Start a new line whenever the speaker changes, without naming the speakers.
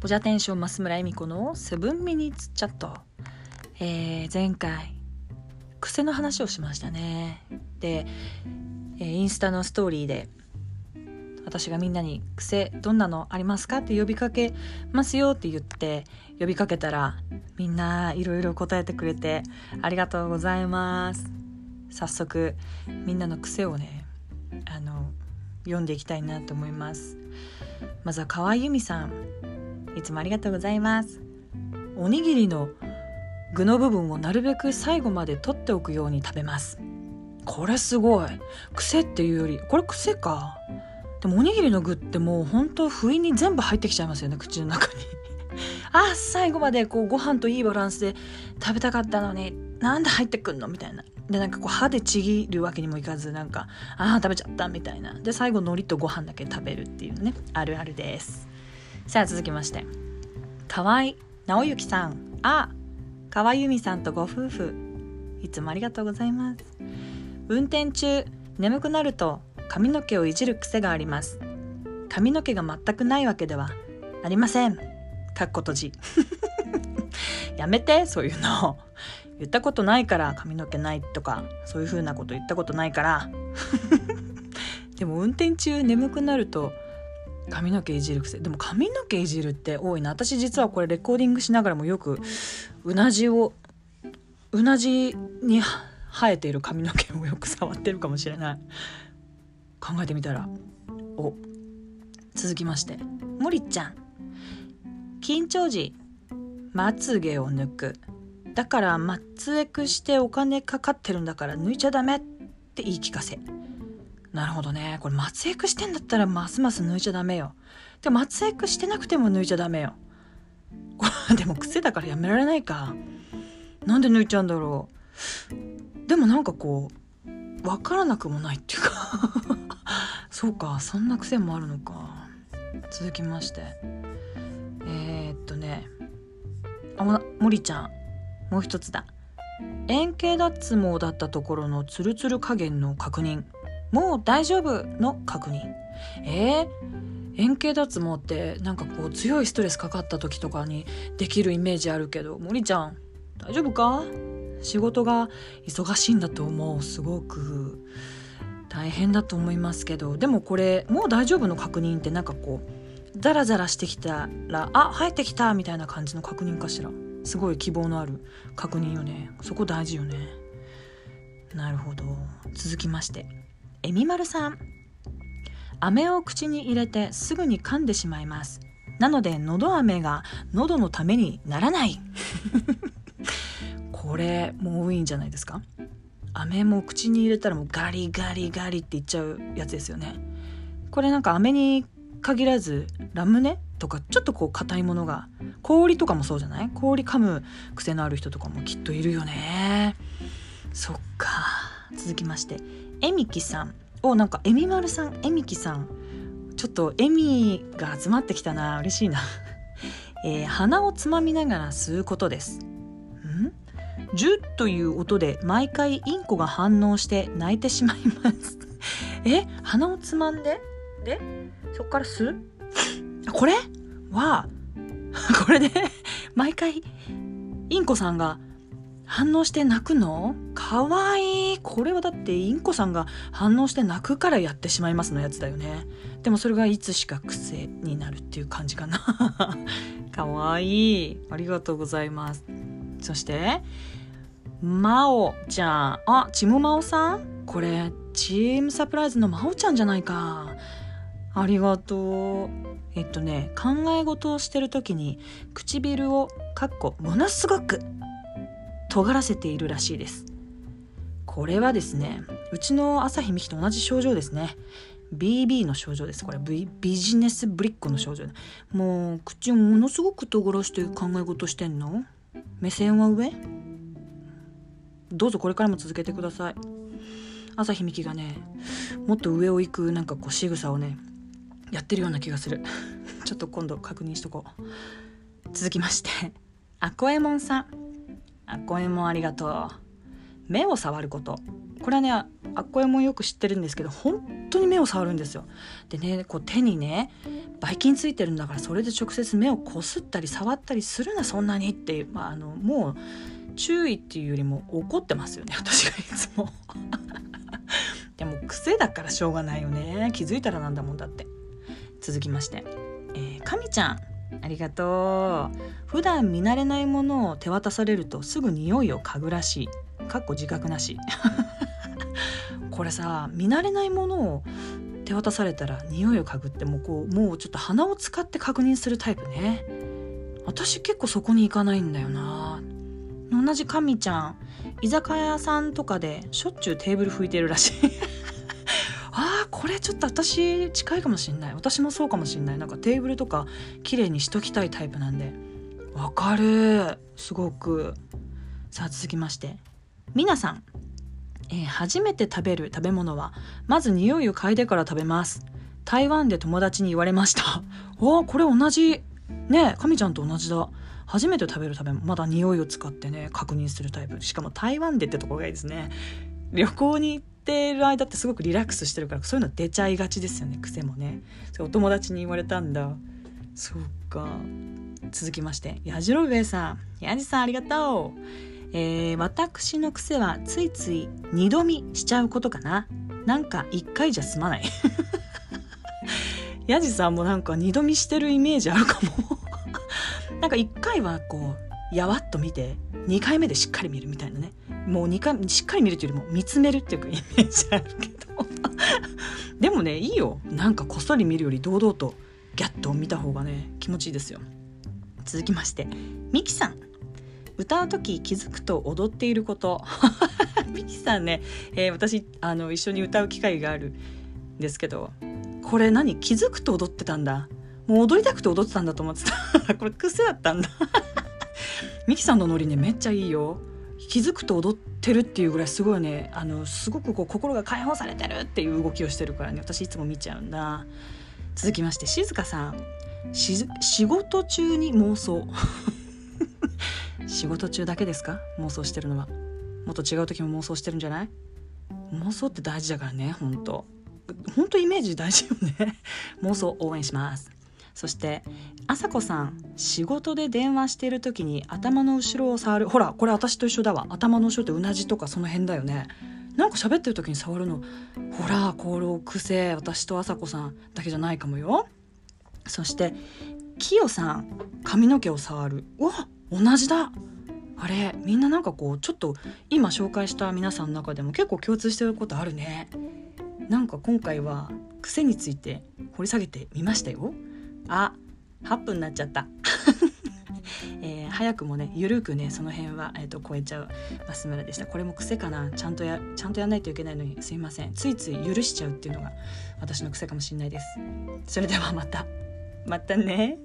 ボジャテンション増村恵美子のセブンミニッツチャット、えー、前回癖の話をしましたね。で、えー、インスタのストーリーで私がみんなに癖どんなのありますかって呼びかけますよって言って呼びかけたらみんないろいろ答えてくれてありがとうございます。早速みんなの癖をねあの読んでいきたいなと思います。まずは河合由美さん。いつもありがとうございます。おにぎりの具の部分をなるべく最後まで取っておくように食べます。これすごい。癖っていうよりこれ癖か。でもおにぎりの具ってもうほんと不意に全部入ってきちゃいますよね口の中に。あ最後までこうご飯といいバランスで食べたかったのになんで入ってくんのみたいな。でなんかこう歯でちぎるわけにもいかずなんかああ食べちゃったみたいな。で最後海苔とご飯だけ食べるっていうねあるあるです。さあ続きまして。河合直之さん。あ河合由美さんとご夫婦。いつもありがとうございます。運転中眠くなると髪の毛をいじる癖があります。髪の毛が全くないわけではありません。かっこ閉じ。やめてそういうの。言ったことないから髪の毛ないとかそういう風なこと言ったことないから。でも運転中眠くなると髪の毛いじる癖。でも髪の毛いじるって多いな。私実はこれレコーディングしながらもよくうなじをうなじに生えている髪の毛をよく触ってるかもしれない。考えてみたらお続きまして。森ちゃん。緊張時まつげを抜く。だからマッツエクしてお金かかってるんだから抜いちゃダメって言い聞かせ。なるほどね。これマツエクしてんだったらますます抜いちゃダメよ。でもマツエクしてなくても抜いちゃダメよ。でも癖だからやめられないか。なんで抜いちゃうんだろう。でもなんかこう分からなくもないっていうか。そうかそんな癖もあるのか。続きまして。えー、っとね。あ森ちゃん。もう一つだ。円形脱毛だったところのツルツル加減の確認。もう大丈夫の確認。えー、円形脱毛ってなんかこう強いストレスかかった時とかにできるイメージあるけど森ちゃん大丈夫か？仕事が忙しいんだと思う。すごく。大変だと思いますけど。でもこれもう大丈夫の確認ってなんかこうザラザラしてきたらあ生えてきた！みたいな感じの確認かしら。すごい希望のある確認よね。そこ大事よね。なるほど。続きまして。えみまるさん。飴を口に入れてすぐに噛んでしまいます。なのでのど飴が喉のためにならない。これもう多いんじゃないですか？飴も口に入れたらもうガリガリガリっていっちゃうやつですよね。これなんか飴に限らずラムネとかちょっとこう硬いものが氷とかもそうじゃない？氷噛む癖のある人とかもきっといるよね。そっか。続きましてえみきさん。おなんかえみまるさん。えみきさん。ちょっとえみが集まってきたな。嬉しいな。えー、鼻をつまみながら吸うことです。ん？ジュッという音で毎回インコが反応して泣いてしまいます。え？鼻をつまんで？で？そっから吸う？これ？は これで？毎回インコさんが反応して泣くの？かわい。いこれはだってインコさんが反応して泣くからやってしまいますのやつだよね。でもそれがいつしか癖になるっていう感じかな。かわい。いありがとうございます。そしてまおちゃん。あちむまおさん？これチームサプライズのまおちゃんじゃないか。ありがとう。えっとね考え事をしてる時に唇をかっこものすごく尖らせているらしいです。これはですねうちの朝日美希と同じ症状ですね。BB の症状です。これビビジネスブリッコの症状もう口をものすごく尖らして考え事してんの？目線は上？どうぞこれからも続けてください。朝日美希がねもっと上を行くなんかこう仕草をねやってるような気がする。ちょっと今度確認しとこう。続きましてあこえもんさん。あこえもありがとう。目を触ること。これはねあっこえもよく知ってるんですけど本当に目を触るんですよ。でねこう手にねばい菌ついてるんだからそれで直接目をこすったり触ったりするなそんなにって、まあ、あのもう注意っていうよりも怒ってますよね私がいつも。でも癖だからしょうがないよね。気づいたらなんだもんだって。続きまして。えー、かみちゃん。ありがとう。普段見慣れないものを手渡されるとすぐ匂いを嗅ぐらしい。かっこ自覚なし。これさ見慣れないものを手渡されたら匂いを嗅ぐってもうこうもうちょっと鼻を使って確認するタイプね。私結構そこに行かないんだよな。同じかみちゃん居酒屋さんとかでしょっちゅうテーブル拭いてるらしい。これちょっと私近いかもしんない。私もそうかもしんない。なんかテーブルとか綺麗にしときたいタイプなんで。わかる。すごく。さあ続きまして。皆さん、えー、初めて食べる食べ物はまず匂いを嗅いでから食べます。台湾で友達に言われました。わこれ同じ。ねえかみちゃんと同じだ。初めて食べる食べ物。まだ匂いを使ってね確認するタイプ。しかも台湾でってところがいいですね。旅行に行てる間ってすごくリラックスしてるからそういうの出ちゃいがちですよね癖もね。それお友達に言われたんだ。そうか。続きましてやじろべえさん。やじさんありがとう。えー、私の癖はついつい二度見しちゃうことかな。なんか一回じゃ済まない。やじさんもなんか二度見してるイメージあるかも。なんか一回はこうやわっと見て2回目でしっかり見るみたいなね。もう2回しっかり見るというよりも見つめるっていうイメージあるけど。でもねいいよ。なんかこっそり見るより堂々とギャッと見た方がね気持ちいいですよ。続きましてミキさん。歌う時気づくと踊っていること。ミキさんね、えー、私あの一緒に歌う機会があるんですけどこれ何気づくと踊ってたんだ。もう踊りたくて踊ってたんだと思ってた。これ癖だったんだ。ミキさんのノリねめっちゃいいよ。気づくと踊ってるっていうぐらいすごいねあのすごくこう心が解放されてるっていう動きをしてるからね私いつも見ちゃうんだ。続きまして静香さん。仕事中に妄想。仕事中だけですか？妄想してるのは。もっと違う時も妄想してるんじゃない？妄想って大事だからね本当本当イメージ大事よね。妄想応援します。そしてあさこさん仕事で電話している時に頭の後ろを触る。ほらこれ私と一緒だわ。頭の後ろってうなじとかその辺だよね。なんか喋ってる時に触るの。ほらこの癖私とあさこさんだけじゃないかもよ。そしてきよさん髪の毛を触る。うわ同じだ。あれみんななんかこうちょっと今紹介した皆さんの中でも結構共通してることあるね。なんか今回は癖について掘り下げてみましたよ。あ8分になっちゃった、えー、早くもねゆるくねその辺は、えーと、超えちゃう増村でした。これも癖かな。ちゃんとやちゃんとやんないといけないのにすいません。ついつい許しちゃうっていうのが私の癖かもしれないです。それではまた。またね。